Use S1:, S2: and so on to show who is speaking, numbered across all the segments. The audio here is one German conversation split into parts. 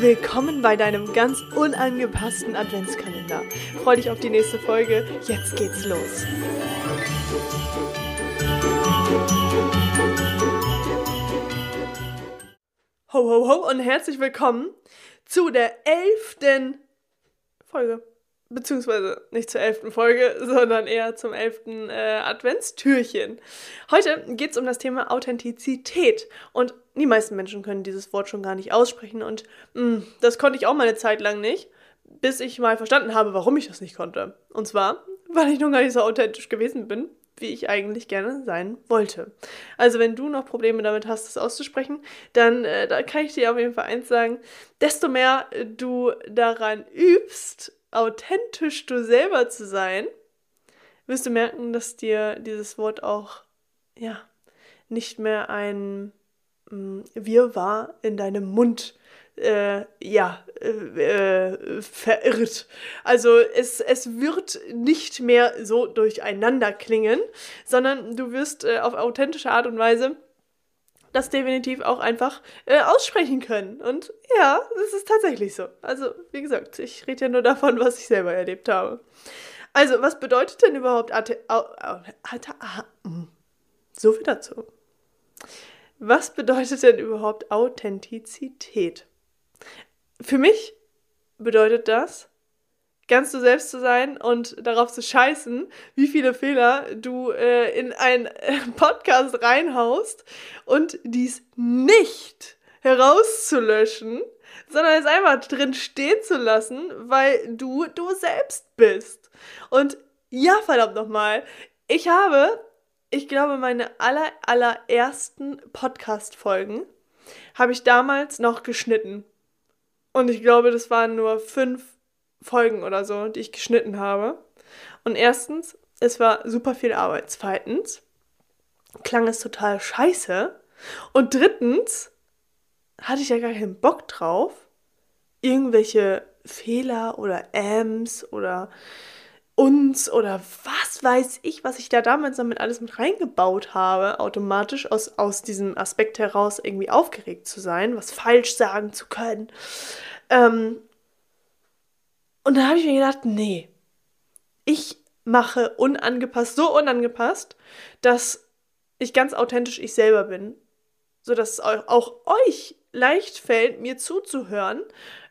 S1: Willkommen bei deinem ganz unangepassten Adventskalender. Freu dich auf die nächste Folge. Jetzt geht's los. Ho, ho, ho und herzlich willkommen zu der elften Folge. Beziehungsweise nicht zur elften Folge, sondern eher zum elften äh, Adventstürchen. Heute geht es um das Thema Authentizität. Und die meisten Menschen können dieses Wort schon gar nicht aussprechen. Und mh, mm, das konnte ich auch mal eine Zeit lang nicht, bis ich mal verstanden habe, warum ich das nicht konnte. Und zwar, weil ich noch gar nicht so authentisch gewesen bin wie ich eigentlich gerne sein wollte. Also wenn du noch Probleme damit hast, das auszusprechen, dann äh, da kann ich dir auf jeden Fall eins sagen, desto mehr du daran übst, authentisch du selber zu sein, wirst du merken, dass dir dieses Wort auch ja nicht mehr ein mm, Wirrwarr in deinem Mund äh, ja, äh, äh, verirrt. Also es, es wird nicht mehr so durcheinander klingen, sondern du wirst äh, auf authentische Art und Weise das definitiv auch einfach äh, aussprechen können. Und ja, das ist tatsächlich so. Also, wie gesagt, ich rede ja nur davon, was ich selber erlebt habe. Also, was bedeutet denn überhaupt Ate hm. so viel dazu. Was bedeutet denn überhaupt Authentizität? Für mich bedeutet das, ganz du selbst zu sein und darauf zu scheißen, wie viele Fehler du äh, in einen äh, Podcast reinhaust und dies nicht herauszulöschen, sondern es einfach drin stehen zu lassen, weil du du selbst bist. Und ja, verdammt nochmal, ich habe, ich glaube, meine aller, allerersten Podcast-Folgen habe ich damals noch geschnitten. Und ich glaube, das waren nur fünf Folgen oder so, die ich geschnitten habe. Und erstens, es war super viel Arbeit. Zweitens, klang es total scheiße. Und drittens, hatte ich ja gar keinen Bock drauf, irgendwelche Fehler oder Ams oder uns oder was weiß ich, was ich da damals damit alles mit reingebaut habe, automatisch aus, aus diesem Aspekt heraus irgendwie aufgeregt zu sein, was falsch sagen zu können. Ähm, und da habe ich mir gedacht, nee, ich mache unangepasst, so unangepasst, dass ich ganz authentisch ich selber bin, sodass es auch euch leicht fällt, mir zuzuhören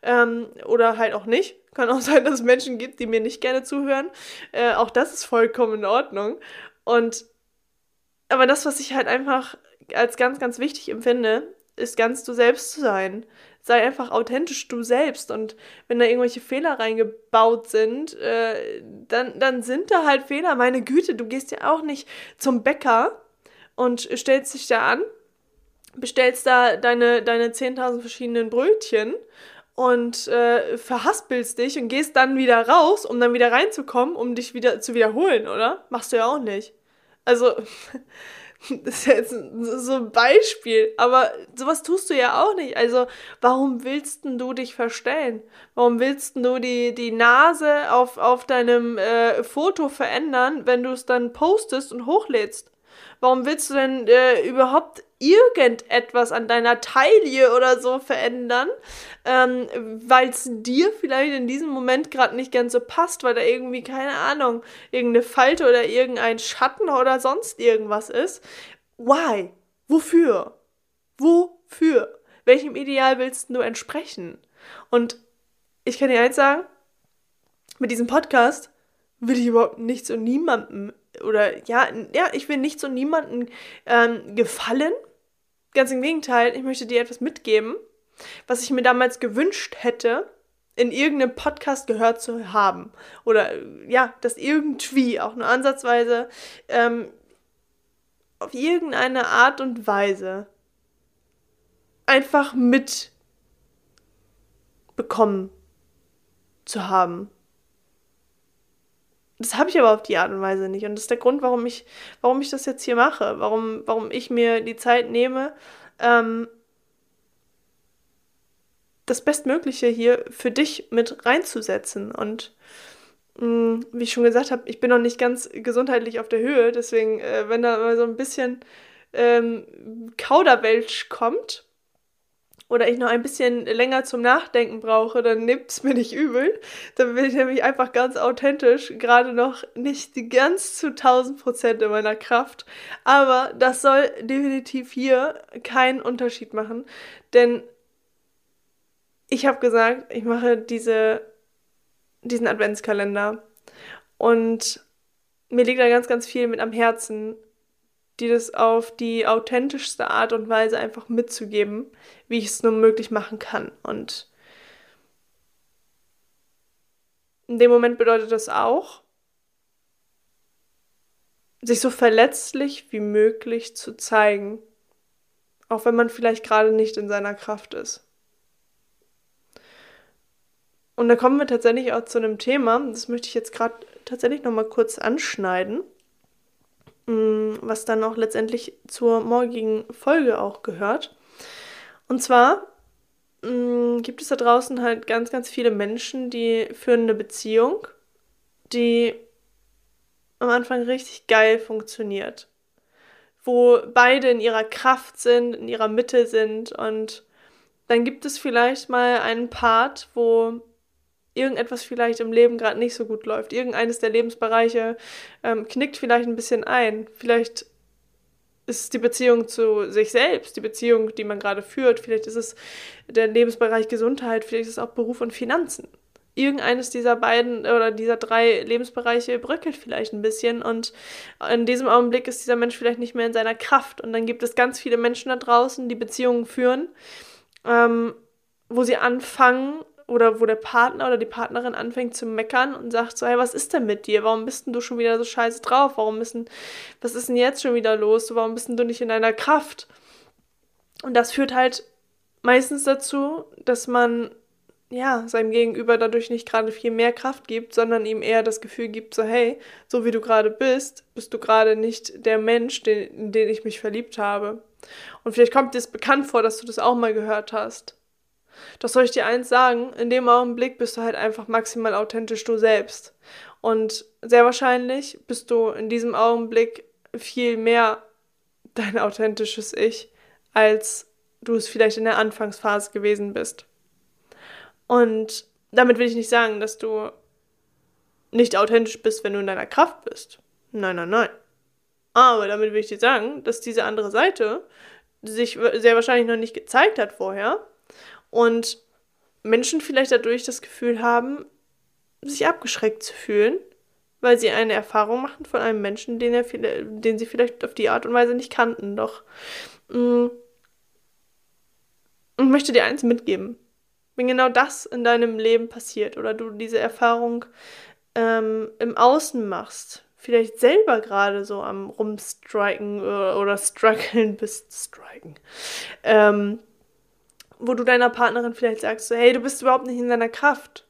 S1: ähm, oder halt auch nicht. Kann auch sein, dass es Menschen gibt, die mir nicht gerne zuhören. Äh, auch das ist vollkommen in Ordnung. Und aber das, was ich halt einfach als ganz, ganz wichtig empfinde, ist ganz du selbst zu sein sei einfach authentisch du selbst. Und wenn da irgendwelche Fehler reingebaut sind, äh, dann, dann sind da halt Fehler. Meine Güte, du gehst ja auch nicht zum Bäcker und stellst dich da an, bestellst da deine, deine 10.000 verschiedenen Brötchen und äh, verhaspelst dich und gehst dann wieder raus, um dann wieder reinzukommen, um dich wieder zu wiederholen, oder? Machst du ja auch nicht. Also, Das ist jetzt so ein Beispiel, aber sowas tust du ja auch nicht. Also, warum willst du dich verstellen? Warum willst du die, die Nase auf, auf deinem äh, Foto verändern, wenn du es dann postest und hochlädst? Warum willst du denn äh, überhaupt irgendetwas an deiner Taille oder so verändern, ähm, weil es dir vielleicht in diesem Moment gerade nicht ganz so passt, weil da irgendwie, keine Ahnung, irgendeine Falte oder irgendein Schatten oder sonst irgendwas ist. Why? Wofür? Wofür? Welchem Ideal willst du entsprechen? Und ich kann dir eins sagen, mit diesem Podcast will ich überhaupt nichts und niemandem oder ja, ja, ich will nichts und niemandem ähm, gefallen. Ganz im Gegenteil, ich möchte dir etwas mitgeben, was ich mir damals gewünscht hätte, in irgendeinem Podcast gehört zu haben. Oder ja, das irgendwie auch nur ansatzweise ähm, auf irgendeine Art und Weise einfach mitbekommen zu haben. Das habe ich aber auf die Art und Weise nicht. Und das ist der Grund, warum ich, warum ich das jetzt hier mache, warum, warum ich mir die Zeit nehme, ähm, das Bestmögliche hier für dich mit reinzusetzen. Und Mm, wie ich schon gesagt habe, ich bin noch nicht ganz gesundheitlich auf der Höhe, deswegen, äh, wenn da mal so ein bisschen ähm, Kauderwelsch kommt oder ich noch ein bisschen länger zum Nachdenken brauche, dann nimmt es mir nicht übel. Dann bin ich nämlich einfach ganz authentisch, gerade noch nicht ganz zu 1000 Prozent in meiner Kraft. Aber das soll definitiv hier keinen Unterschied machen, denn ich habe gesagt, ich mache diese diesen Adventskalender. Und mir liegt da ganz, ganz viel mit am Herzen, die das auf die authentischste Art und Weise einfach mitzugeben, wie ich es nur möglich machen kann. Und in dem Moment bedeutet das auch, sich so verletzlich wie möglich zu zeigen, auch wenn man vielleicht gerade nicht in seiner Kraft ist. Und da kommen wir tatsächlich auch zu einem Thema, das möchte ich jetzt gerade tatsächlich nochmal kurz anschneiden, was dann auch letztendlich zur morgigen Folge auch gehört. Und zwar gibt es da draußen halt ganz, ganz viele Menschen, die führen eine Beziehung, die am Anfang richtig geil funktioniert. Wo beide in ihrer Kraft sind, in ihrer Mitte sind und dann gibt es vielleicht mal einen Part, wo irgendetwas vielleicht im Leben gerade nicht so gut läuft. Irgendeines der Lebensbereiche ähm, knickt vielleicht ein bisschen ein. Vielleicht ist die Beziehung zu sich selbst, die Beziehung, die man gerade führt. Vielleicht ist es der Lebensbereich Gesundheit, vielleicht ist es auch Beruf und Finanzen. Irgendeines dieser beiden oder dieser drei Lebensbereiche bröckelt vielleicht ein bisschen und in diesem Augenblick ist dieser Mensch vielleicht nicht mehr in seiner Kraft. Und dann gibt es ganz viele Menschen da draußen, die Beziehungen führen, ähm, wo sie anfangen, oder wo der Partner oder die Partnerin anfängt zu meckern und sagt so, hey, was ist denn mit dir? Warum bist denn du schon wieder so scheiße drauf? Warum bist denn, was ist denn jetzt schon wieder los? Warum bist denn du nicht in deiner Kraft? Und das führt halt meistens dazu, dass man ja, seinem Gegenüber dadurch nicht gerade viel mehr Kraft gibt, sondern ihm eher das Gefühl gibt, so hey, so wie du gerade bist, bist du gerade nicht der Mensch, den, in den ich mich verliebt habe. Und vielleicht kommt dir es bekannt vor, dass du das auch mal gehört hast. Doch soll ich dir eins sagen, in dem Augenblick bist du halt einfach maximal authentisch du selbst. Und sehr wahrscheinlich bist du in diesem Augenblick viel mehr dein authentisches Ich, als du es vielleicht in der Anfangsphase gewesen bist. Und damit will ich nicht sagen, dass du nicht authentisch bist, wenn du in deiner Kraft bist. Nein, nein, nein. Aber damit will ich dir sagen, dass diese andere Seite sich sehr wahrscheinlich noch nicht gezeigt hat vorher und Menschen vielleicht dadurch das Gefühl haben, sich abgeschreckt zu fühlen, weil sie eine Erfahrung machen von einem Menschen, den, er, den sie vielleicht auf die Art und Weise nicht kannten. Doch mm, ich möchte dir eins mitgeben. Wenn genau das in deinem Leben passiert oder du diese Erfahrung ähm, im Außen machst, vielleicht selber gerade so am rumstriken oder, oder strugglen bist, striken, ähm, wo du deiner Partnerin vielleicht sagst, so, hey, du bist überhaupt nicht in deiner Kraft.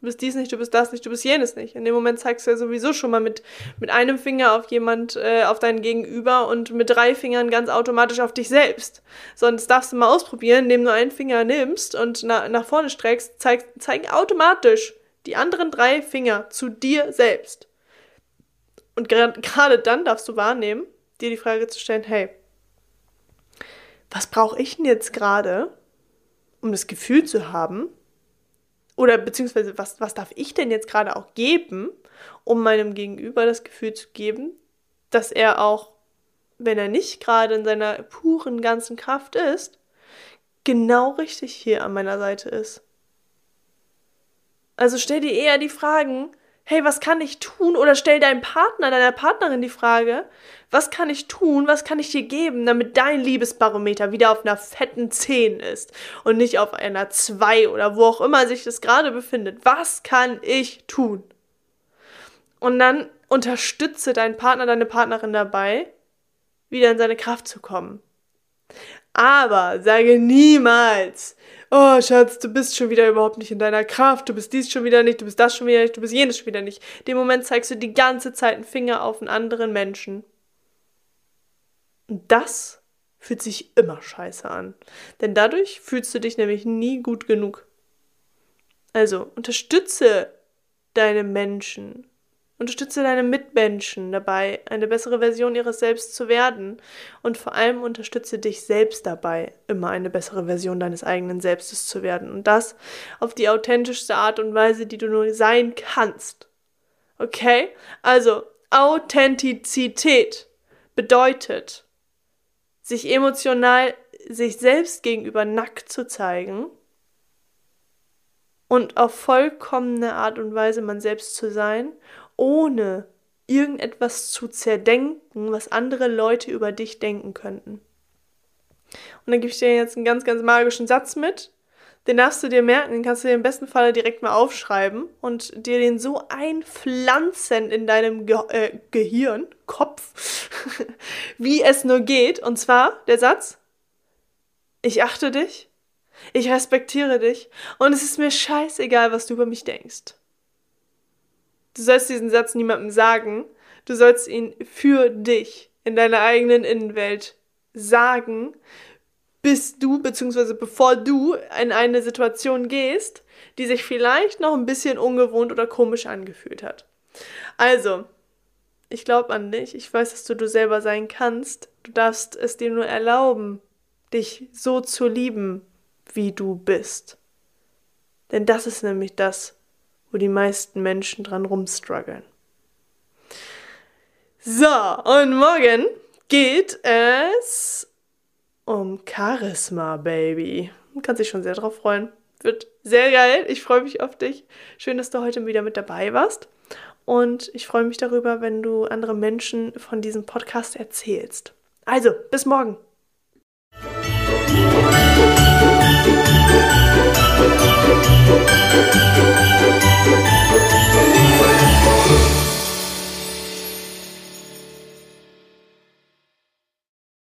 S1: Du bist dies nicht, du bist das nicht, du bist jenes nicht. In dem Moment zeigst du ja sowieso schon mal mit, mit einem Finger auf jemand, äh, auf deinen Gegenüber und mit drei Fingern ganz automatisch auf dich selbst. Sonst darfst du mal ausprobieren, indem du einen Finger nimmst und na, nach vorne streckst, zeig, zeigen automatisch die anderen drei Finger zu dir selbst. Und gerade dann darfst du wahrnehmen, dir die Frage zu stellen, hey, was brauche ich denn jetzt gerade, um das Gefühl zu haben, oder beziehungsweise was, was darf ich denn jetzt gerade auch geben, um meinem Gegenüber das Gefühl zu geben, dass er auch, wenn er nicht gerade in seiner puren ganzen Kraft ist, genau richtig hier an meiner Seite ist. Also stell dir eher die Fragen, hey, was kann ich tun? Oder stell deinem Partner, deiner Partnerin die Frage, was kann ich tun, was kann ich dir geben, damit dein Liebesbarometer wieder auf einer fetten 10 ist und nicht auf einer 2 oder wo auch immer sich das gerade befindet. Was kann ich tun? Und dann unterstütze deinen Partner, deine Partnerin dabei, wieder in seine Kraft zu kommen. Aber sage niemals, oh Schatz, du bist schon wieder überhaupt nicht in deiner Kraft, du bist dies schon wieder nicht, du bist das schon wieder nicht, du bist jenes schon wieder nicht. Dem Moment zeigst du die ganze Zeit einen Finger auf einen anderen Menschen. Und das fühlt sich immer scheiße an. Denn dadurch fühlst du dich nämlich nie gut genug. Also unterstütze deine Menschen. Unterstütze deine Mitmenschen dabei, eine bessere Version ihres Selbst zu werden. Und vor allem unterstütze dich selbst dabei, immer eine bessere Version deines eigenen Selbstes zu werden. Und das auf die authentischste Art und Weise, die du nur sein kannst. Okay? Also, Authentizität bedeutet, sich emotional sich selbst gegenüber nackt zu zeigen und auf vollkommene Art und Weise man selbst zu sein, ohne irgendetwas zu zerdenken, was andere Leute über dich denken könnten. Und dann gebe ich dir jetzt einen ganz, ganz magischen Satz mit. Den darfst du dir merken, den kannst du dir im besten Fall direkt mal aufschreiben und dir den so einpflanzen in deinem Ge äh, Gehirn, Kopf, wie es nur geht. Und zwar der Satz, ich achte dich, ich respektiere dich und es ist mir scheißegal, was du über mich denkst. Du sollst diesen Satz niemandem sagen, du sollst ihn für dich in deiner eigenen Innenwelt sagen, bis du, beziehungsweise bevor du in eine Situation gehst, die sich vielleicht noch ein bisschen ungewohnt oder komisch angefühlt hat. Also, ich glaube an dich, ich weiß, dass du du selber sein kannst, du darfst es dir nur erlauben, dich so zu lieben, wie du bist. Denn das ist nämlich das, wo die meisten Menschen dran rumstruggeln. So, und morgen geht es um Charisma, Baby. Du kannst dich schon sehr drauf freuen. Wird sehr geil. Ich freue mich auf dich. Schön, dass du heute wieder mit dabei warst. Und ich freue mich darüber, wenn du andere Menschen von diesem Podcast erzählst. Also, bis morgen.